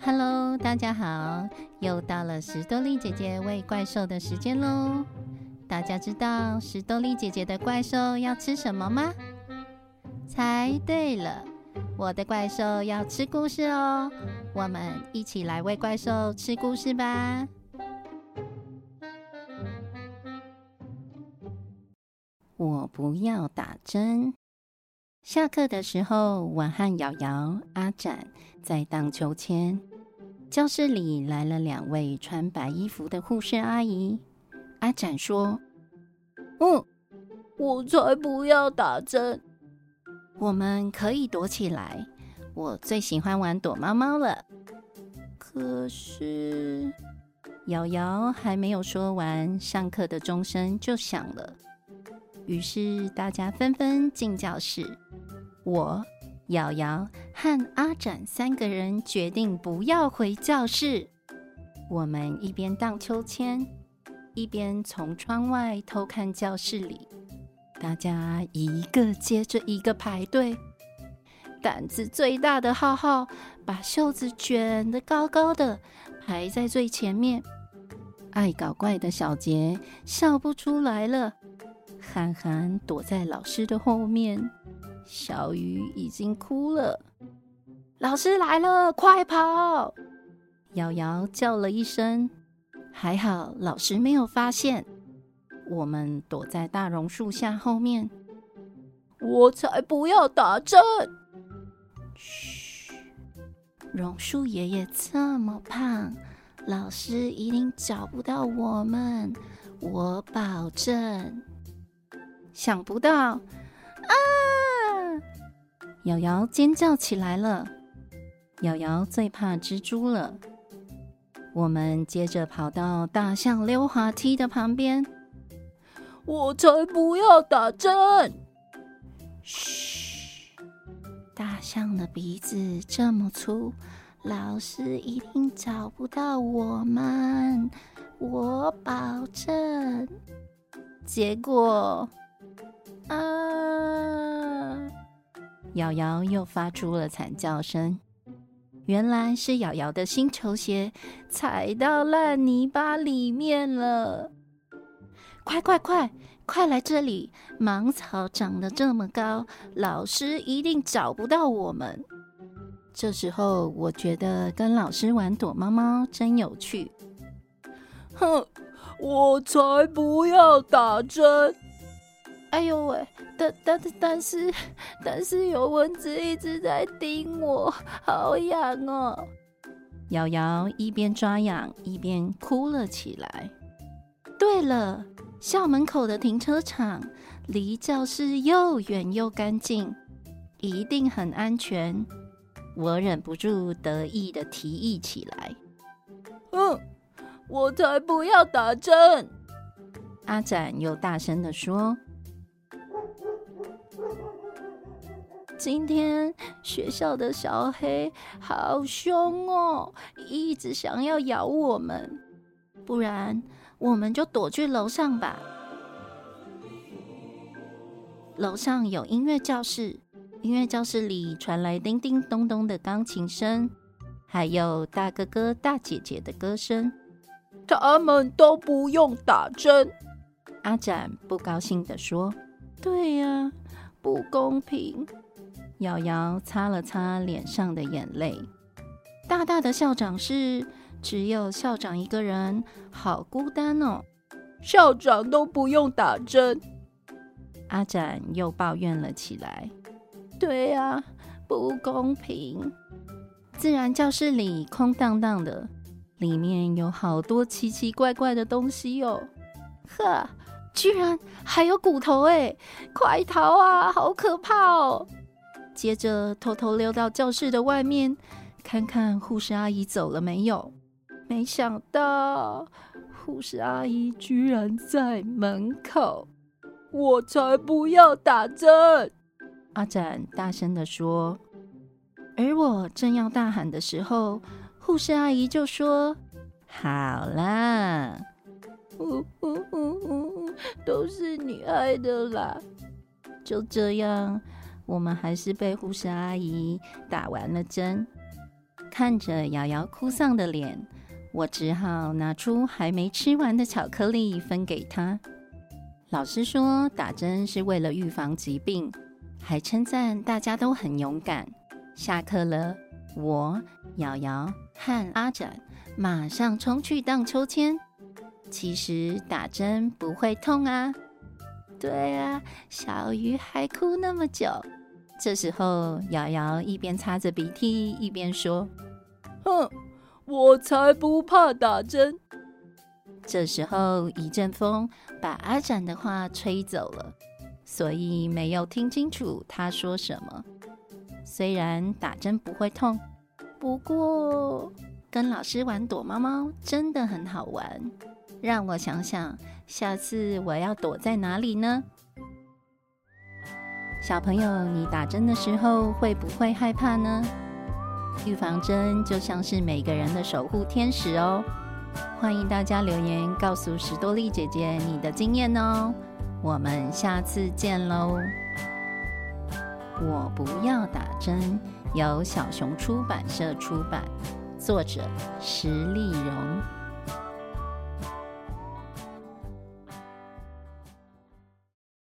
Hello，大家好，又到了史多利姐姐喂怪兽的时间喽。大家知道史多利姐姐的怪兽要吃什么吗？猜对了，我的怪兽要吃故事哦。我们一起来喂怪兽吃故事吧。我不要打针。下课的时候，我和瑶瑶、阿展在荡秋千。教室里来了两位穿白衣服的护士阿姨。阿展说：“嗯，我才不要打针。我们可以躲起来。我最喜欢玩躲猫猫了。”可是，瑶瑶还没有说完，上课的钟声就响了。于是大家纷纷进教室。我、瑶瑶和阿展三个人决定不要回教室。我们一边荡秋千，一边从窗外偷看教室里。大家一个接着一个排队。胆子最大的浩浩把袖子卷得高高的，排在最前面。爱搞怪的小杰笑不出来了。憨憨躲在老师的后面。小鱼已经哭了，老师来了，快跑！瑶瑶叫了一声，还好老师没有发现。我们躲在大榕树下后面。我才不要打针！嘘，榕树爷爷这么胖，老师一定找不到我们，我保证。想不到，啊！瑶瑶尖叫起来了。瑶瑶最怕蜘蛛了。我们接着跑到大象溜滑梯的旁边。我才不要打针！嘘，大象的鼻子这么粗，老师一定找不到我们，我保证。结果，啊！瑶瑶又发出了惨叫声，原来是瑶瑶的新球鞋踩到烂泥巴里面了。快快快，快来这里！芒草长得这么高，老师一定找不到我们。这时候，我觉得跟老师玩躲猫猫真有趣。哼，我才不要打针！哎呦喂！但但但是 但是有蚊子一直在叮我，好痒哦！瑶瑶一边抓痒一边哭了起来。对了，校门口的停车场离教室又远又干净，一定很安全。我忍不住得意的提议起来。嗯，我才不要打针！阿展又大声的说。今天学校的小黑好凶哦，一直想要咬我们。不然我们就躲去楼上吧。楼上有音乐教室，音乐教室里传来叮叮咚咚的钢琴声，还有大哥哥大姐姐的歌声。他们都不用打针。阿展不高兴的说：“对呀，不公平。”瑶瑶擦了擦脸上的眼泪。大大的校长室，只有校长一个人，好孤单哦。校长都不用打针。阿展又抱怨了起来。对呀，不公平。自然教室里空荡荡的，里面有好多奇奇怪怪的东西哦。呵，居然还有骨头哎！快逃啊，好可怕哦！接着偷偷溜到教室的外面，看看护士阿姨走了没有。没想到护士阿姨居然在门口。我才不要打针！阿展大声的说。而我正要大喊的时候，护士阿姨就说：“好啦，呜呜呜呜，都是你害的啦。”就这样。我们还是被护士阿姨打完了针。看着瑶瑶哭丧的脸，我只好拿出还没吃完的巧克力分给她。老师说打针是为了预防疾病，还称赞大家都很勇敢。下课了，我、瑶瑶和阿展马上冲去荡秋千。其实打针不会痛啊。对啊，小鱼还哭那么久。这时候，瑶瑶一边擦着鼻涕，一边说：“哼，我才不怕打针。”这时候，一阵风把阿展的话吹走了，所以没有听清楚他说什么。虽然打针不会痛，不过跟老师玩躲猫猫真的很好玩。让我想想，下次我要躲在哪里呢？小朋友，你打针的时候会不会害怕呢？预防针就像是每个人的守护天使哦。欢迎大家留言告诉史多利姐姐你的经验哦，我们下次见喽！我不要打针，由小熊出版社出版，作者石丽荣。